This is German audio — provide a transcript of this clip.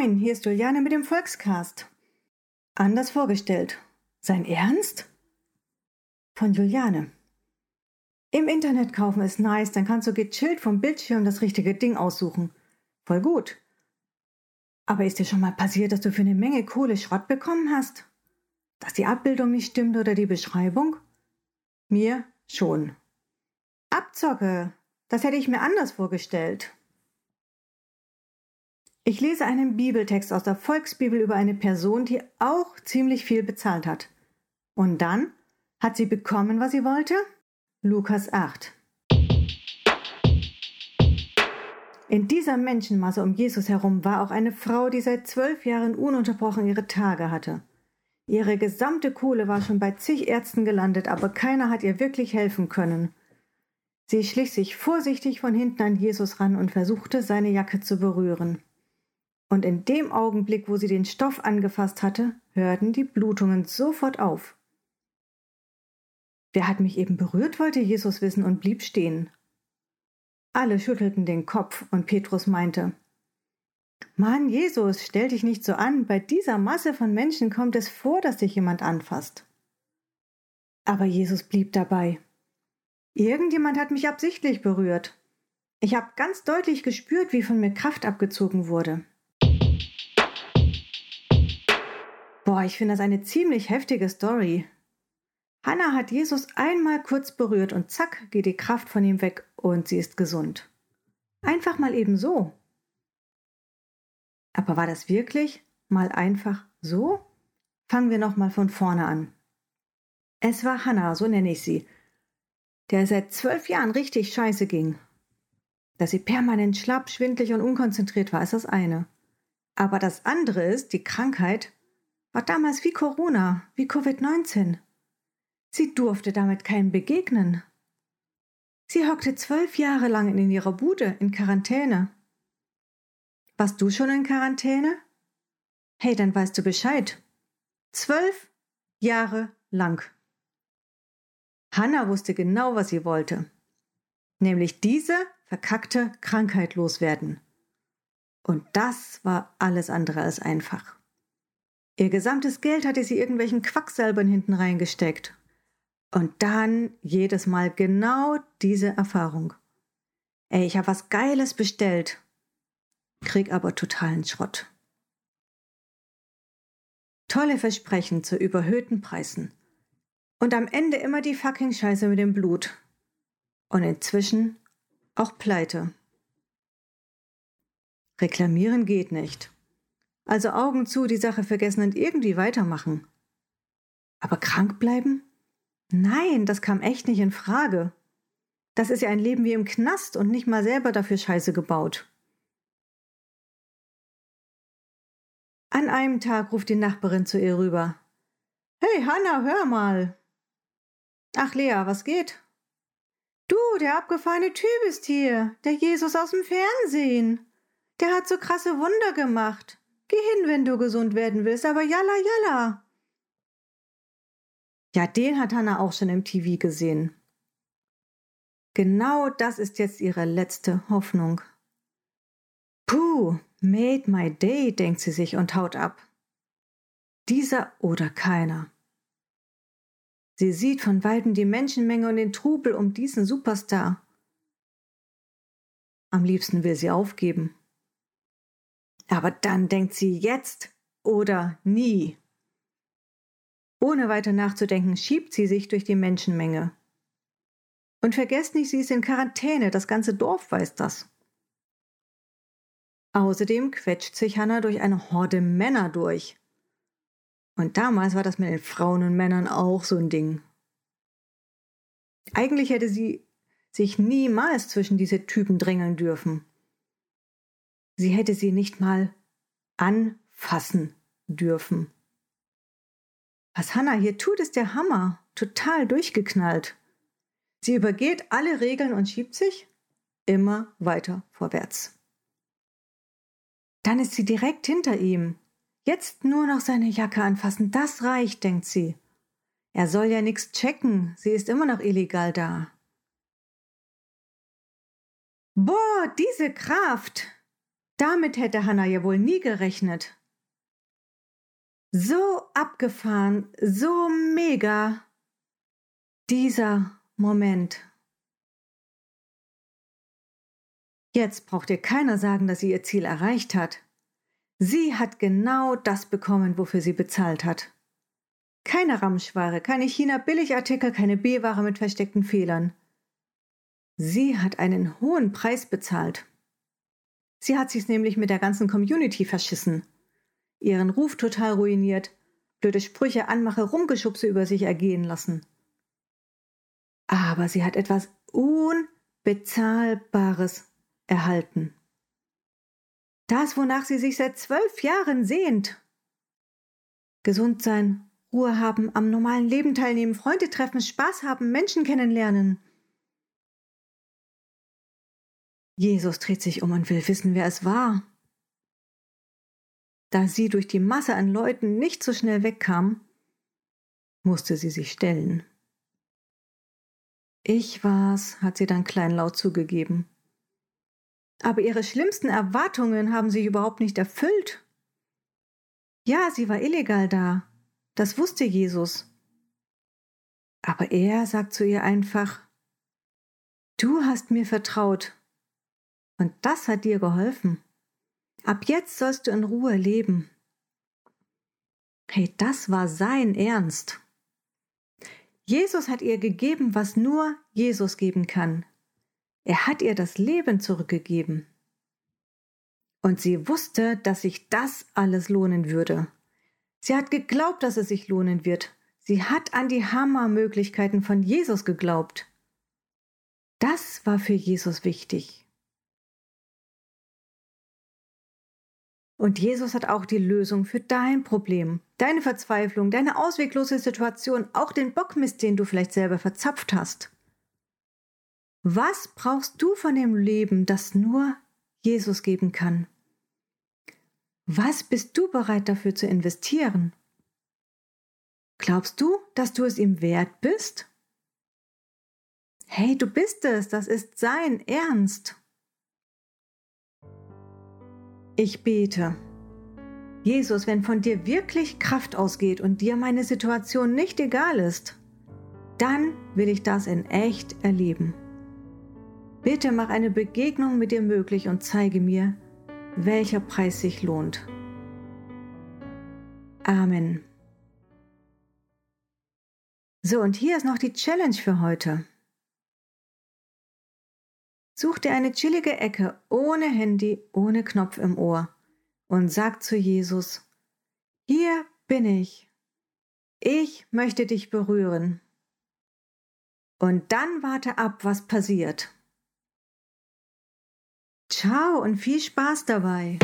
Moin, hier ist Juliane mit dem Volkscast. Anders vorgestellt. Sein Ernst? Von Juliane. Im Internet kaufen ist nice, dann kannst du gechillt vom Bildschirm das richtige Ding aussuchen. Voll gut. Aber ist dir schon mal passiert, dass du für eine Menge Kohle Schrott bekommen hast? Dass die Abbildung nicht stimmt oder die Beschreibung? Mir schon. Abzocke. Das hätte ich mir anders vorgestellt. Ich lese einen Bibeltext aus der Volksbibel über eine Person, die auch ziemlich viel bezahlt hat. Und dann hat sie bekommen, was sie wollte? Lukas 8. In dieser Menschenmasse um Jesus herum war auch eine Frau, die seit zwölf Jahren ununterbrochen ihre Tage hatte. Ihre gesamte Kohle war schon bei zig Ärzten gelandet, aber keiner hat ihr wirklich helfen können. Sie schlich sich vorsichtig von hinten an Jesus ran und versuchte, seine Jacke zu berühren und in dem Augenblick, wo sie den Stoff angefasst hatte, hörten die Blutungen sofort auf. Wer hat mich eben berührt, wollte Jesus wissen und blieb stehen. Alle schüttelten den Kopf und Petrus meinte, Mann, Jesus, stell dich nicht so an, bei dieser Masse von Menschen kommt es vor, dass dich jemand anfasst. Aber Jesus blieb dabei. Irgendjemand hat mich absichtlich berührt. Ich habe ganz deutlich gespürt, wie von mir Kraft abgezogen wurde. Boah, ich finde das eine ziemlich heftige Story. Hannah hat Jesus einmal kurz berührt und zack geht die Kraft von ihm weg und sie ist gesund. Einfach mal eben so. Aber war das wirklich mal einfach so? Fangen wir noch mal von vorne an. Es war Hannah, so nenne ich sie, der seit zwölf Jahren richtig scheiße ging. Dass sie permanent schlapp, schwindlig und unkonzentriert war, ist das eine. Aber das andere ist die Krankheit, war damals wie Corona, wie Covid-19. Sie durfte damit keinem begegnen. Sie hockte zwölf Jahre lang in ihrer Bude in Quarantäne. Warst du schon in Quarantäne? Hey, dann weißt du Bescheid. Zwölf Jahre lang. Hannah wusste genau, was sie wollte. Nämlich diese verkackte Krankheit loswerden. Und das war alles andere als einfach. Ihr gesamtes Geld hatte sie irgendwelchen Quacksalbern hinten reingesteckt. Und dann jedes Mal genau diese Erfahrung. Ey, ich habe was Geiles bestellt. Krieg aber totalen Schrott. Tolle Versprechen zu überhöhten Preisen. Und am Ende immer die fucking Scheiße mit dem Blut. Und inzwischen auch Pleite. Reklamieren geht nicht. Also Augen zu, die Sache vergessen und irgendwie weitermachen. Aber krank bleiben? Nein, das kam echt nicht in Frage. Das ist ja ein Leben wie im Knast und nicht mal selber dafür Scheiße gebaut. An einem Tag ruft die Nachbarin zu ihr rüber. Hey, Hanna, hör mal. Ach, Lea, was geht? Du, der abgefahrene Typ ist hier, der Jesus aus dem Fernsehen. Der hat so krasse Wunder gemacht. Geh hin, wenn du gesund werden willst, aber jalla, jalla. Ja, den hat Hannah auch schon im TV gesehen. Genau das ist jetzt ihre letzte Hoffnung. Puh, made my day, denkt sie sich und haut ab. Dieser oder keiner. Sie sieht von weitem die Menschenmenge und den Trubel um diesen Superstar. Am liebsten will sie aufgeben. Aber dann denkt sie jetzt oder nie. Ohne weiter nachzudenken, schiebt sie sich durch die Menschenmenge. Und vergesst nicht, sie ist in Quarantäne, das ganze Dorf weiß das. Außerdem quetscht sich Hannah durch eine Horde Männer durch. Und damals war das mit den Frauen und Männern auch so ein Ding. Eigentlich hätte sie sich niemals zwischen diese Typen drängeln dürfen. Sie hätte sie nicht mal anfassen dürfen. Was Hannah hier tut, ist der Hammer. Total durchgeknallt. Sie übergeht alle Regeln und schiebt sich immer weiter vorwärts. Dann ist sie direkt hinter ihm. Jetzt nur noch seine Jacke anfassen, das reicht, denkt sie. Er soll ja nichts checken, sie ist immer noch illegal da. Boah, diese Kraft! Damit hätte Hannah ja wohl nie gerechnet. So abgefahren, so mega. Dieser Moment. Jetzt braucht ihr keiner sagen, dass sie ihr Ziel erreicht hat. Sie hat genau das bekommen, wofür sie bezahlt hat. Keine Ramschware, keine China-Billigartikel, keine B-Ware mit versteckten Fehlern. Sie hat einen hohen Preis bezahlt. Sie hat sich's nämlich mit der ganzen Community verschissen ihren Ruf total ruiniert, blöde Sprüche, Anmache, Rumgeschubse über sich ergehen lassen. Aber sie hat etwas Unbezahlbares erhalten. Das, wonach sie sich seit zwölf Jahren sehnt. Gesund sein, Ruhe haben, am normalen Leben teilnehmen, Freunde treffen, Spaß haben, Menschen kennenlernen. Jesus dreht sich um und will wissen, wer es war. Da sie durch die Masse an Leuten nicht so schnell wegkam, musste sie sich stellen. Ich war's, hat sie dann kleinlaut zugegeben. Aber ihre schlimmsten Erwartungen haben sich überhaupt nicht erfüllt. Ja, sie war illegal da, das wusste Jesus. Aber er sagt zu ihr einfach, Du hast mir vertraut, und das hat dir geholfen. Ab jetzt sollst du in Ruhe leben. Hey, das war sein Ernst. Jesus hat ihr gegeben, was nur Jesus geben kann. Er hat ihr das Leben zurückgegeben. Und sie wusste, dass sich das alles lohnen würde. Sie hat geglaubt, dass es sich lohnen wird. Sie hat an die Hammermöglichkeiten von Jesus geglaubt. Das war für Jesus wichtig. Und Jesus hat auch die Lösung für dein Problem, deine Verzweiflung, deine ausweglose Situation, auch den Bockmist, den du vielleicht selber verzapft hast. Was brauchst du von dem Leben, das nur Jesus geben kann? Was bist du bereit dafür zu investieren? Glaubst du, dass du es ihm wert bist? Hey, du bist es, das ist sein Ernst. Ich bete. Jesus, wenn von dir wirklich Kraft ausgeht und dir meine Situation nicht egal ist, dann will ich das in echt erleben. Bitte mach eine Begegnung mit dir möglich und zeige mir, welcher Preis sich lohnt. Amen. So, und hier ist noch die Challenge für heute. Such dir eine chillige Ecke ohne Handy, ohne Knopf im Ohr und sag zu Jesus, hier bin ich. Ich möchte dich berühren. Und dann warte ab, was passiert. Ciao und viel Spaß dabei.